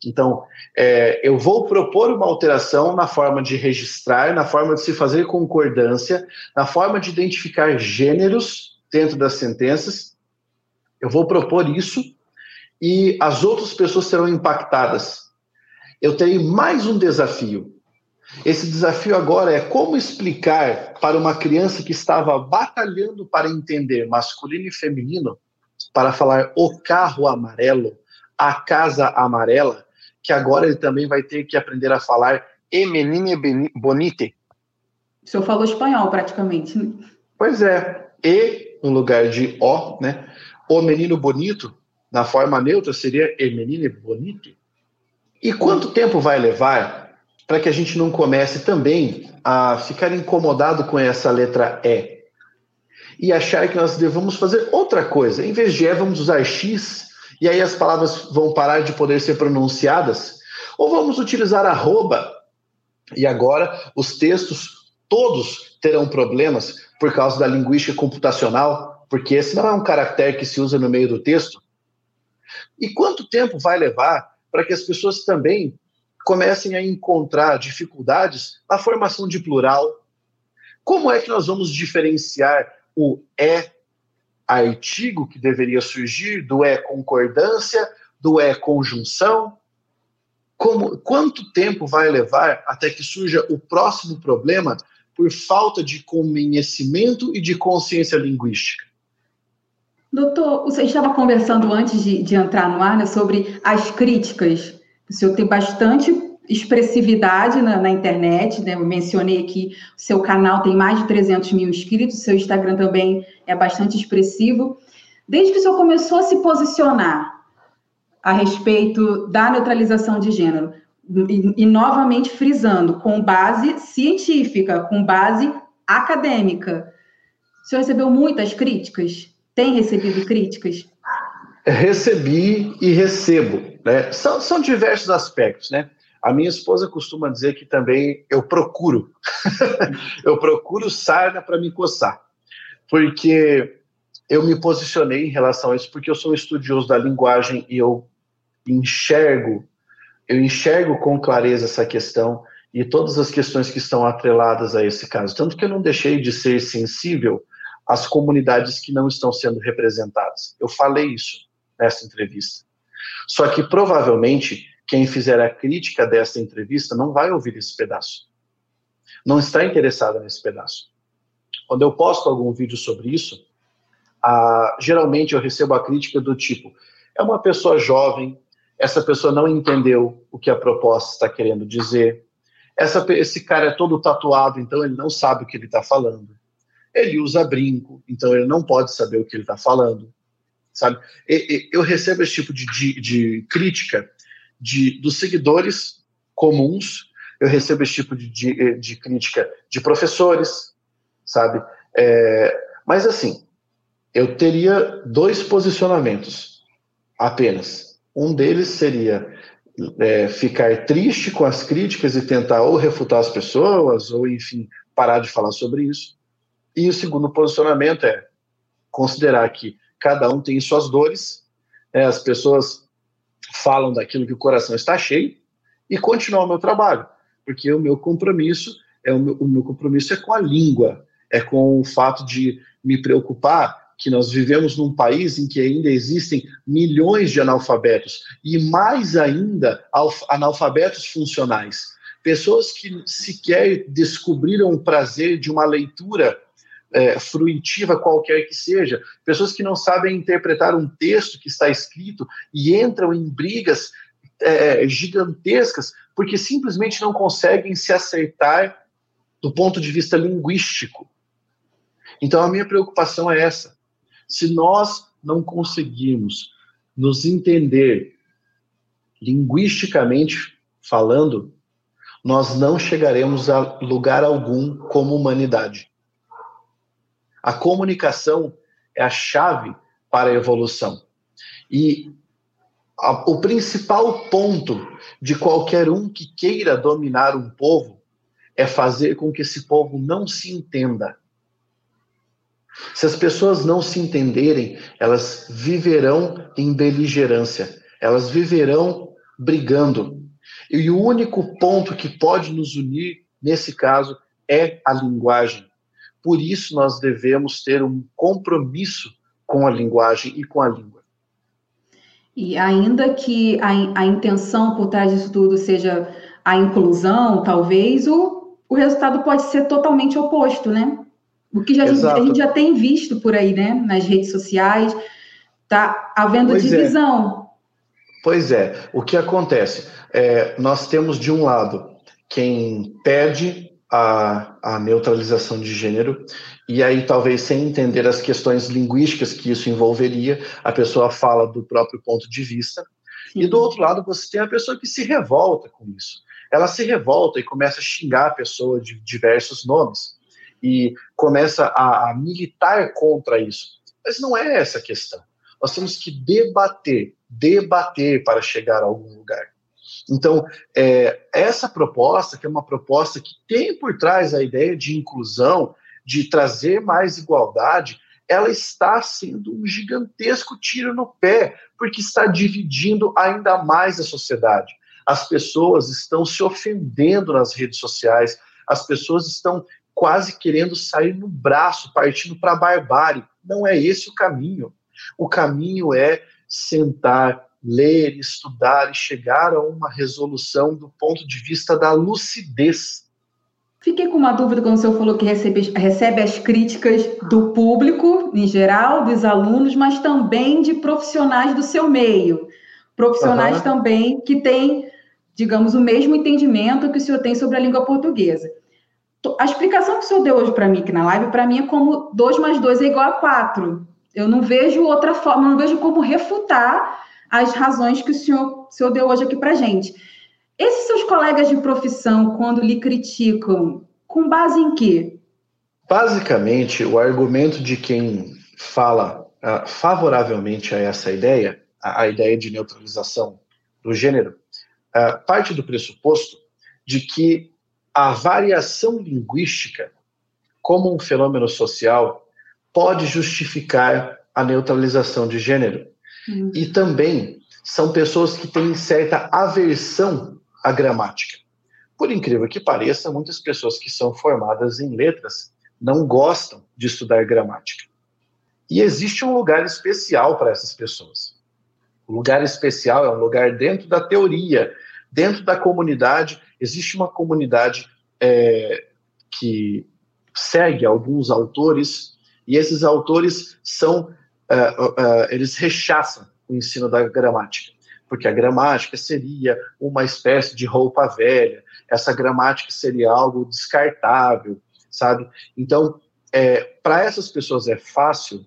Então, é, eu vou propor uma alteração na forma de registrar, na forma de se fazer concordância, na forma de identificar gêneros dentro das sentenças. Eu vou propor isso e as outras pessoas serão impactadas. Eu tenho mais um desafio. Esse desafio agora é como explicar para uma criança que estava batalhando para entender masculino e feminino, para falar o carro amarelo, a casa amarela, que agora ele também vai ter que aprender a falar e menine bonite. O senhor falou espanhol praticamente. Né? Pois é, e no lugar de o, né? O menino bonito, na forma neutra, seria e menine bonite. E quanto tempo vai levar para que a gente não comece também a ficar incomodado com essa letra E e achar que nós devemos fazer outra coisa. Em vez de E, vamos usar X e aí as palavras vão parar de poder ser pronunciadas. Ou vamos utilizar arroba e agora os textos todos terão problemas por causa da linguística computacional, porque esse não é um caractere que se usa no meio do texto. E quanto tempo vai levar para que as pessoas também comecem a encontrar dificuldades na formação de plural? Como é que nós vamos diferenciar o é artigo que deveria surgir do é concordância, do é conjunção? Como, quanto tempo vai levar até que surja o próximo problema por falta de conhecimento e de consciência linguística? Doutor, você estava conversando antes de, de entrar no ar né, sobre as críticas. O senhor tem bastante expressividade na, na, internet, né? Eu mencionei que o seu canal tem mais de 300 mil inscritos, seu Instagram também é bastante expressivo. Desde que o senhor começou a se posicionar a respeito da neutralização de gênero, e, e novamente frisando, com base científica, com base acadêmica, o senhor recebeu muitas críticas? Tem recebido críticas? Recebi e recebo. Né? São, são diversos aspectos, né? A minha esposa costuma dizer que também eu procuro. eu procuro sarna para me coçar. Porque eu me posicionei em relação a isso, porque eu sou estudioso da linguagem e eu enxergo, eu enxergo com clareza essa questão e todas as questões que estão atreladas a esse caso. Tanto que eu não deixei de ser sensível as comunidades que não estão sendo representadas. Eu falei isso nessa entrevista. Só que provavelmente quem fizer a crítica dessa entrevista não vai ouvir esse pedaço. Não está interessado nesse pedaço. Quando eu posto algum vídeo sobre isso, geralmente eu recebo a crítica do tipo: é uma pessoa jovem, essa pessoa não entendeu o que a proposta está querendo dizer, essa, esse cara é todo tatuado, então ele não sabe o que ele está falando ele usa brinco, então ele não pode saber o que ele está falando, sabe? Eu recebo esse tipo de, de, de, crítica de, dos seguidores comuns, eu recebo esse tipo de, de, de crítica de professores, sabe? É, mas assim, eu teria dois posicionamentos apenas. Um deles seria é, ficar triste com as críticas e tentar ou refutar as pessoas, ou enfim, parar de falar sobre isso. E o segundo posicionamento é considerar que cada um tem suas dores, né, as pessoas falam daquilo que o coração está cheio e continuar o meu trabalho, porque o meu compromisso é o meu, o meu compromisso é com a língua, é com o fato de me preocupar que nós vivemos num país em que ainda existem milhões de analfabetos e mais ainda analfabetos funcionais, pessoas que sequer descobriram o prazer de uma leitura é, fruitiva qualquer que seja, pessoas que não sabem interpretar um texto que está escrito e entram em brigas é, gigantescas porque simplesmente não conseguem se acertar do ponto de vista linguístico. Então a minha preocupação é essa. Se nós não conseguirmos nos entender linguisticamente falando, nós não chegaremos a lugar algum como humanidade. A comunicação é a chave para a evolução. E a, o principal ponto de qualquer um que queira dominar um povo é fazer com que esse povo não se entenda. Se as pessoas não se entenderem, elas viverão em beligerância, elas viverão brigando. E o único ponto que pode nos unir, nesse caso, é a linguagem. Por isso, nós devemos ter um compromisso com a linguagem e com a língua. E ainda que a, a intenção por trás disso tudo seja a inclusão, talvez, o, o resultado pode ser totalmente oposto, né? O que já, a gente já tem visto por aí, né? Nas redes sociais, tá havendo pois é. divisão. É. Pois é. O que acontece? É, nós temos, de um lado, quem pede a, a neutralização de gênero, e aí talvez sem entender as questões linguísticas que isso envolveria, a pessoa fala do próprio ponto de vista, Sim. e do outro lado você tem a pessoa que se revolta com isso. Ela se revolta e começa a xingar a pessoa de diversos nomes, e começa a, a militar contra isso. Mas não é essa a questão. Nós temos que debater, debater para chegar a algum lugar. Então, é, essa proposta, que é uma proposta que tem por trás a ideia de inclusão, de trazer mais igualdade, ela está sendo um gigantesco tiro no pé, porque está dividindo ainda mais a sociedade. As pessoas estão se ofendendo nas redes sociais, as pessoas estão quase querendo sair no braço, partindo para a barbárie. Não é esse o caminho. O caminho é sentar, ler, estudar e chegar a uma resolução do ponto de vista da lucidez. Fiquei com uma dúvida quando o senhor falou que recebe, recebe as críticas do público, em geral, dos alunos, mas também de profissionais do seu meio. Profissionais uhum. também que têm, digamos, o mesmo entendimento que o senhor tem sobre a língua portuguesa. A explicação que o senhor deu hoje para mim aqui na live, para mim é como 2 mais 2 é igual a 4. Eu não vejo outra forma, não vejo como refutar as razões que o senhor, o senhor deu hoje aqui para gente. Esses seus colegas de profissão, quando lhe criticam, com base em quê? Basicamente, o argumento de quem fala uh, favoravelmente a essa ideia, a, a, ideia de neutralização do gênero, uh, parte do pressuposto de que a variação linguística, como um fenômeno social, pode justificar a neutralização de gênero. Uhum. E também são pessoas que têm certa aversão à gramática. Por incrível que pareça, muitas pessoas que são formadas em letras não gostam de estudar gramática. E existe um lugar especial para essas pessoas. O lugar especial é um lugar dentro da teoria, dentro da comunidade. Existe uma comunidade é, que segue alguns autores, e esses autores são uh, uh, eles rechaçam o ensino da gramática, porque a gramática seria uma espécie de roupa velha, essa gramática seria algo descartável, sabe? Então, é, para essas pessoas é fácil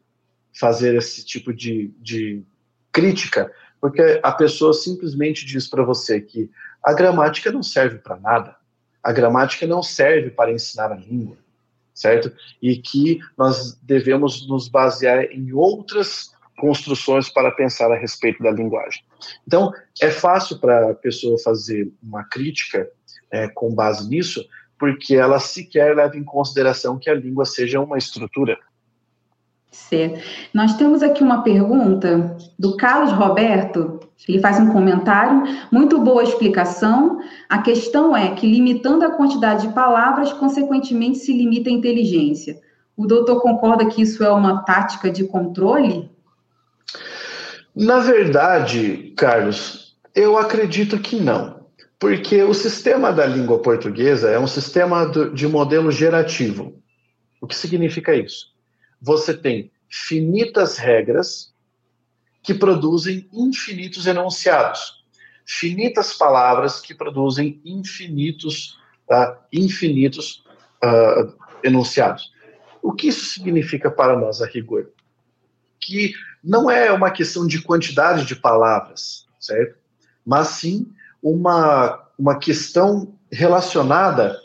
fazer esse tipo de, de crítica, porque a pessoa simplesmente diz para você que a gramática não serve para nada, a gramática não serve para ensinar a língua certo? E que nós devemos nos basear em outras construções para pensar a respeito da linguagem. Então, é fácil para a pessoa fazer uma crítica é, com base nisso, porque ela sequer leva em consideração que a língua seja uma estrutura. Certo. Nós temos aqui uma pergunta do Carlos Roberto. Ele faz um comentário, muito boa explicação. A questão é que, limitando a quantidade de palavras, consequentemente se limita a inteligência. O doutor concorda que isso é uma tática de controle? Na verdade, Carlos, eu acredito que não. Porque o sistema da língua portuguesa é um sistema de modelo gerativo. O que significa isso? Você tem finitas regras que produzem infinitos enunciados, finitas palavras que produzem infinitos, uh, infinitos uh, enunciados. O que isso significa para nós a rigor? Que não é uma questão de quantidade de palavras, certo? Mas sim uma, uma questão relacionada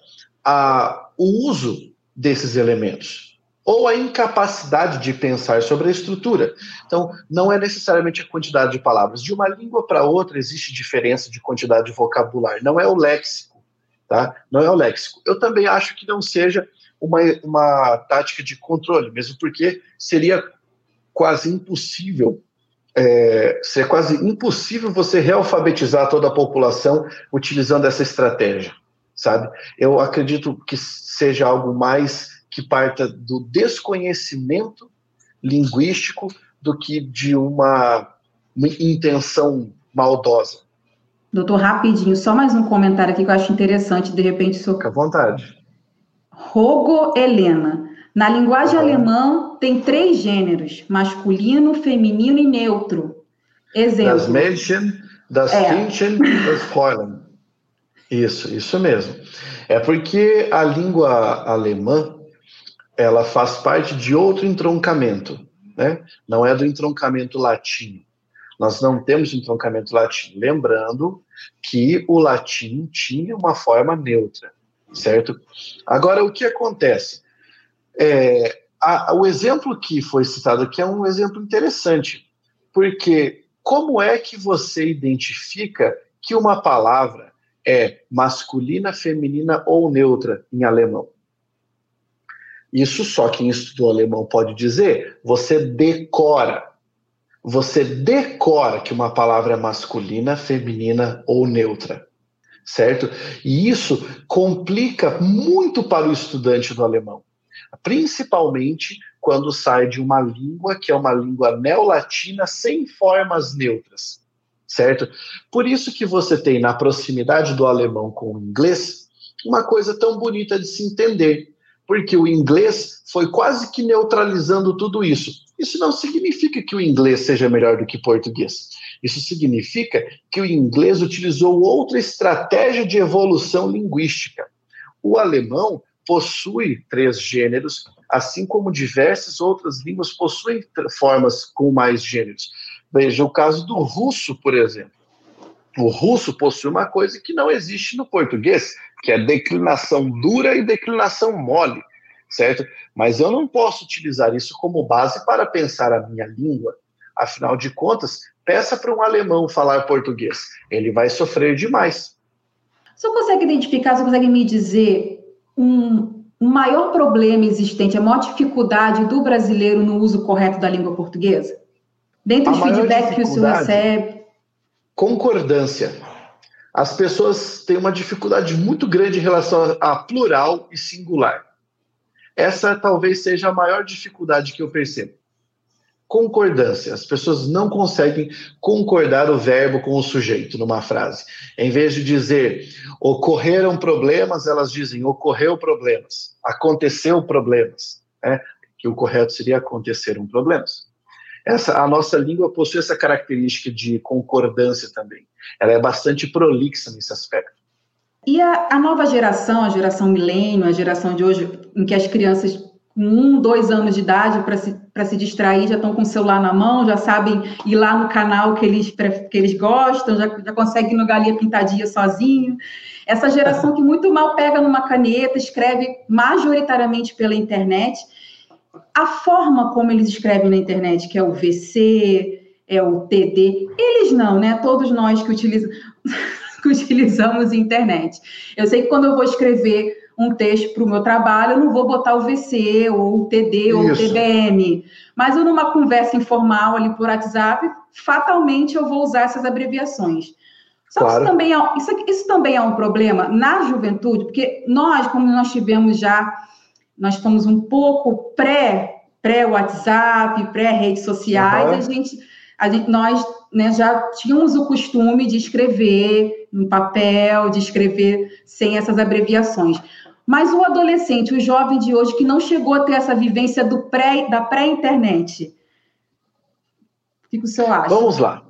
ao uso desses elementos ou a incapacidade de pensar sobre a estrutura. Então, não é necessariamente a quantidade de palavras. De uma língua para outra existe diferença de quantidade de vocabulário. Não é o léxico, tá? Não é o léxico. Eu também acho que não seja uma, uma tática de controle, mesmo porque seria quase impossível é, seria quase impossível você realfabetizar toda a população utilizando essa estratégia, sabe? Eu acredito que seja algo mais que parta do desconhecimento linguístico do que de uma, uma intenção maldosa. Doutor, rapidinho, só mais um comentário aqui que eu acho interessante, de repente... Sou... Fica à vontade. Rogo Helena. Na linguagem uhum. alemã tem três gêneros, masculino, feminino e neutro. Exemplo. Das Mädchen, das é. Kindchen e das Fräulein. Isso, isso mesmo. É porque a língua alemã, ela faz parte de outro entroncamento, né? Não é do entroncamento latino. Nós não temos entroncamento latino. Lembrando que o latim tinha uma forma neutra, certo? Agora, o que acontece? É, a, o exemplo que foi citado aqui é um exemplo interessante, porque como é que você identifica que uma palavra é masculina, feminina ou neutra em alemão? Isso só quem estudou alemão pode dizer. Você decora. Você decora que uma palavra é masculina, feminina ou neutra. Certo? E isso complica muito para o estudante do alemão. Principalmente quando sai de uma língua que é uma língua neolatina sem formas neutras. Certo? Por isso que você tem na proximidade do alemão com o inglês uma coisa tão bonita de se entender porque o inglês foi quase que neutralizando tudo isso. Isso não significa que o inglês seja melhor do que português. Isso significa que o inglês utilizou outra estratégia de evolução linguística. O alemão possui três gêneros, assim como diversas outras línguas possuem formas com mais gêneros. Veja o caso do russo, por exemplo. O russo possui uma coisa que não existe no português, que é declinação dura e declinação mole, certo? Mas eu não posso utilizar isso como base para pensar a minha língua. Afinal de contas, peça para um alemão falar português, ele vai sofrer demais. Você consegue identificar, você consegue me dizer um, maior problema existente, a maior dificuldade do brasileiro no uso correto da língua portuguesa? Dentre os feedbacks que o senhor recebe. Concordância as pessoas têm uma dificuldade muito grande em relação a plural e singular. Essa talvez seja a maior dificuldade que eu percebo. Concordância. As pessoas não conseguem concordar o verbo com o sujeito numa frase. Em vez de dizer ocorreram problemas, elas dizem ocorreu problemas, aconteceu problemas. Né? Que o correto seria aconteceram problemas. Essa, a nossa língua possui essa característica de concordância também. Ela é bastante prolixa nesse aspecto. E a, a nova geração, a geração milênio, a geração de hoje, em que as crianças com um, dois anos de idade para se, se distrair, já estão com o celular na mão, já sabem ir lá no canal que eles, que eles gostam, já, já conseguem ir no Galinha Pintadinha sozinho. Essa geração que muito mal pega numa caneta, escreve majoritariamente pela internet a forma como eles escrevem na internet, que é o VC, é o TD, eles não, né? Todos nós que, utilizam, que utilizamos internet. Eu sei que quando eu vou escrever um texto para o meu trabalho, eu não vou botar o VC, ou o TD, ou o TBM. Mas eu, numa conversa informal ali por WhatsApp, fatalmente eu vou usar essas abreviações. Só claro. que isso também, é, isso, isso também é um problema na juventude, porque nós, como nós tivemos já nós estamos um pouco pré pré WhatsApp, pré redes sociais, uhum. a gente, a gente nós né, já tínhamos o costume de escrever no papel, de escrever sem essas abreviações. Mas o adolescente, o jovem de hoje que não chegou a ter essa vivência do pré da pré-internet, o que o senhor acha? Vamos lá.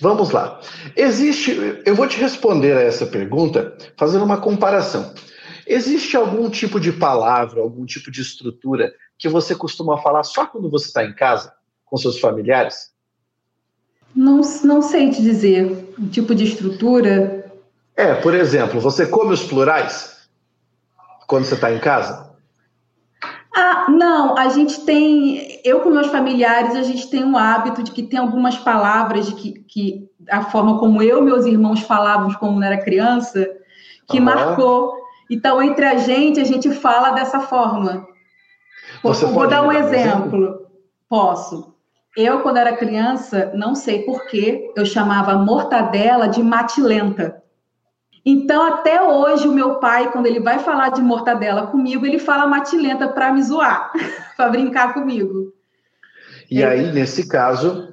Vamos lá. Existe, eu vou te responder a essa pergunta fazendo uma comparação. Existe algum tipo de palavra, algum tipo de estrutura que você costuma falar só quando você está em casa, com seus familiares? Não, não sei te dizer. Um tipo de estrutura. É, por exemplo, você come os plurais quando você está em casa? Ah, não, a gente tem, eu com meus familiares, a gente tem um hábito de que tem algumas palavras de que, que a forma como eu e meus irmãos falávamos quando era criança, que uhum. marcou. Então, entre a gente, a gente fala dessa forma. Você Vou dar um exemplo. exemplo. Posso. Eu, quando era criança, não sei porquê, eu chamava mortadela de matilenta. Então, até hoje, o meu pai, quando ele vai falar de mortadela comigo, ele fala matilenta para me zoar, para brincar comigo. E é. aí, nesse caso,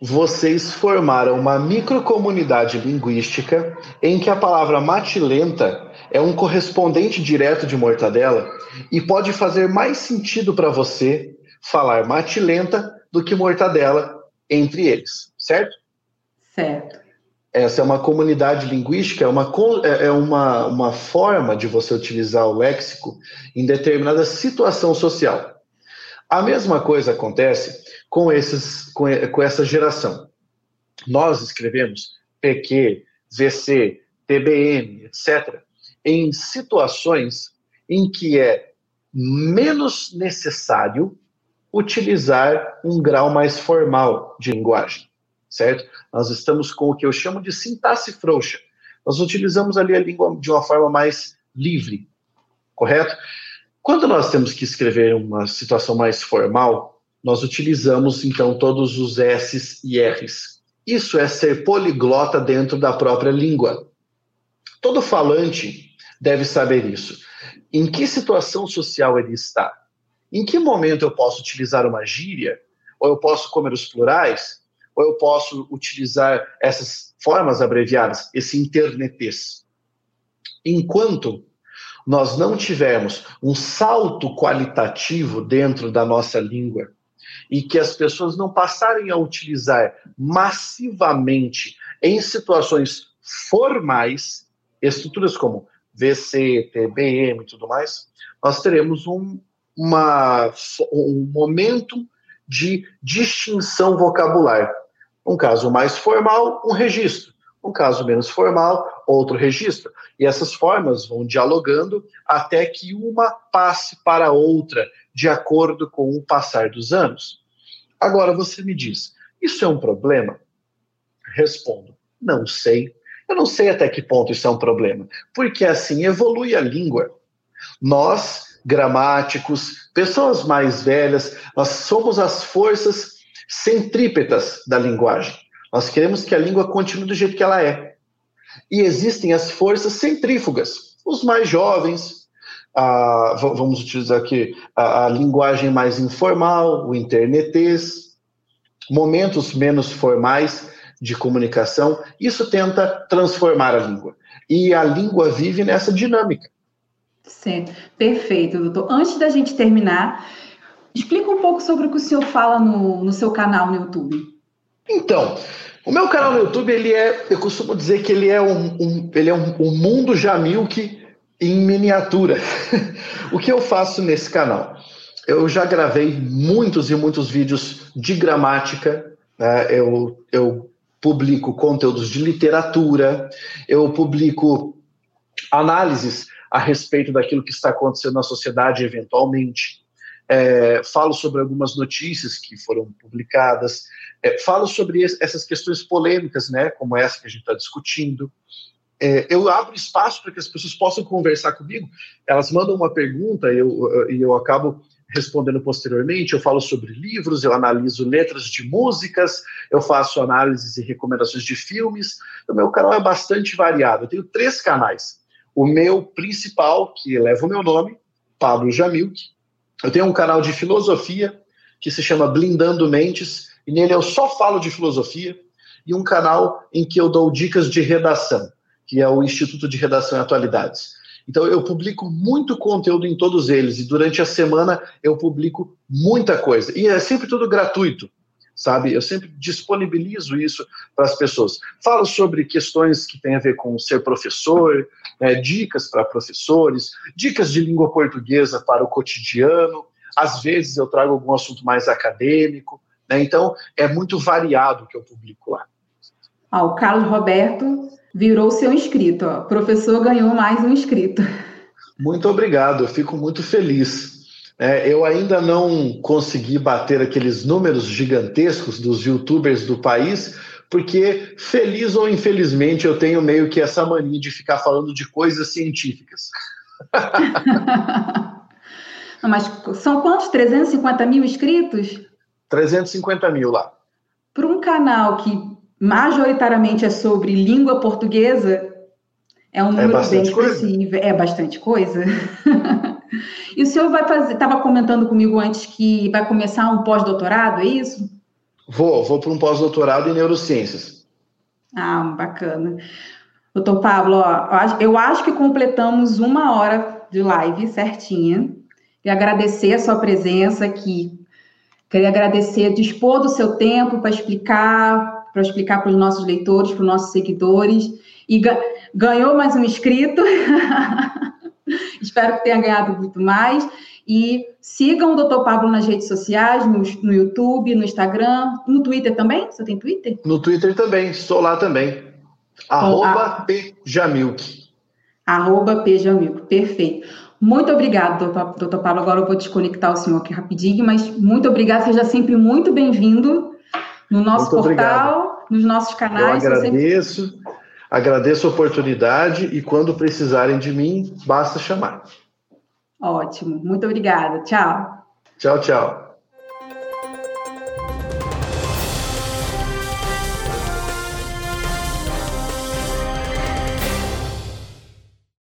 vocês formaram uma microcomunidade linguística em que a palavra matilenta é um correspondente direto de mortadela e pode fazer mais sentido para você falar matilenta do que mortadela entre eles, certo? Certo. Essa é uma comunidade linguística, é uma, é, é uma, uma forma de você utilizar o léxico em determinada situação social. A mesma coisa acontece com, esses, com, com essa geração. Nós escrevemos PQ, VC, TBM, etc., em situações em que é menos necessário utilizar um grau mais formal de linguagem, certo? Nós estamos com o que eu chamo de sintaxe frouxa. Nós utilizamos ali a língua de uma forma mais livre, correto? Quando nós temos que escrever uma situação mais formal, nós utilizamos então todos os S's e R's. Isso é ser poliglota dentro da própria língua. Todo falante deve saber isso. Em que situação social ele está? Em que momento eu posso utilizar uma gíria? Ou eu posso comer os plurais? Ou eu posso utilizar essas formas abreviadas, esse internetês? Enquanto nós não tivermos um salto qualitativo dentro da nossa língua e que as pessoas não passarem a utilizar massivamente em situações formais, estruturas como VC, TBM e tudo mais, nós teremos um, uma, um momento de distinção vocabular. Um caso mais formal, um registro. Um caso menos formal, outro registro. E essas formas vão dialogando até que uma passe para outra, de acordo com o passar dos anos. Agora você me diz, isso é um problema? Respondo, não sei. Eu não sei até que ponto isso é um problema, porque assim evolui a língua. Nós, gramáticos, pessoas mais velhas, nós somos as forças centrípetas da linguagem. Nós queremos que a língua continue do jeito que ela é. E existem as forças centrífugas. Os mais jovens, a, vamos utilizar aqui a, a, linguagem mais informal, o internetês, momentos menos formais de comunicação. Isso tenta transformar a língua. E a língua vive nessa dinâmica. Certo, perfeito, doutor. Antes da gente terminar, explica um pouco sobre o que o senhor fala no, no seu canal no YouTube. Então, o meu canal no YouTube, ele é, eu costumo dizer que ele é um, um ele é um, um mundo Jamilk em miniatura. o que eu faço nesse canal? Eu já gravei muitos e muitos vídeos de gramática, né? eu, eu publico conteúdos de literatura, eu publico análises a respeito daquilo que está acontecendo na sociedade eventualmente. É, falo sobre algumas notícias que foram publicadas, é, falo sobre essas questões polêmicas, né, como essa que a gente está discutindo. É, eu abro espaço para que as pessoas possam conversar comigo. Elas mandam uma pergunta e eu, eu acabo respondendo posteriormente. Eu falo sobre livros, eu analiso letras de músicas, eu faço análises e recomendações de filmes. O meu canal é bastante variado. Eu tenho três canais. O meu principal, que leva o meu nome, Pablo Jamilk. Eu tenho um canal de filosofia que se chama Blindando Mentes, e nele eu só falo de filosofia, e um canal em que eu dou dicas de redação, que é o Instituto de Redação e Atualidades. Então eu publico muito conteúdo em todos eles, e durante a semana eu publico muita coisa. E é sempre tudo gratuito, sabe? Eu sempre disponibilizo isso para as pessoas. Falo sobre questões que têm a ver com ser professor, né, dicas para professores, dicas de língua portuguesa para o cotidiano. Às vezes eu trago algum assunto mais acadêmico. Né? Então, é muito variado o que eu publico lá. Ah, o Carlos Roberto virou seu inscrito. Ó. O professor ganhou mais um inscrito. Muito obrigado, eu fico muito feliz. É, eu ainda não consegui bater aqueles números gigantescos dos youtubers do país, porque, feliz ou infelizmente, eu tenho meio que essa mania de ficar falando de coisas científicas. Mas são quantos? 350 mil inscritos? 350 mil lá. Para um canal que majoritariamente é sobre língua portuguesa, é um é número é bem expressivo. É bastante coisa. e o senhor vai fazer, estava comentando comigo antes que vai começar um pós-doutorado, é isso? Vou, vou para um pós-doutorado em neurociências. Ah, bacana. Doutor Pablo, ó, eu acho que completamos uma hora de live certinha. E agradecer a sua presença aqui Queria agradecer, dispor do seu tempo para explicar, para explicar para os nossos leitores, para os nossos seguidores. E ganhou mais um inscrito. Espero que tenha ganhado muito mais. E sigam o Dr. Pablo nas redes sociais, no, no, YouTube, no Instagram, no Twitter também? Você tem Twitter? No Twitter também, estou lá também. Arroba Pjamilk. Arroba Pjamilk, perfeito. Muito obrigado, doutor Paulo. Agora eu vou desconectar o senhor aqui rapidinho, mas muito obrigado. Seja sempre muito bem-vindo no nosso muito portal, obrigado. nos nossos canais. Eu agradeço, sempre... agradeço a oportunidade e quando precisarem de mim, basta chamar. Ótimo, muito obrigada. Tchau. Tchau, tchau.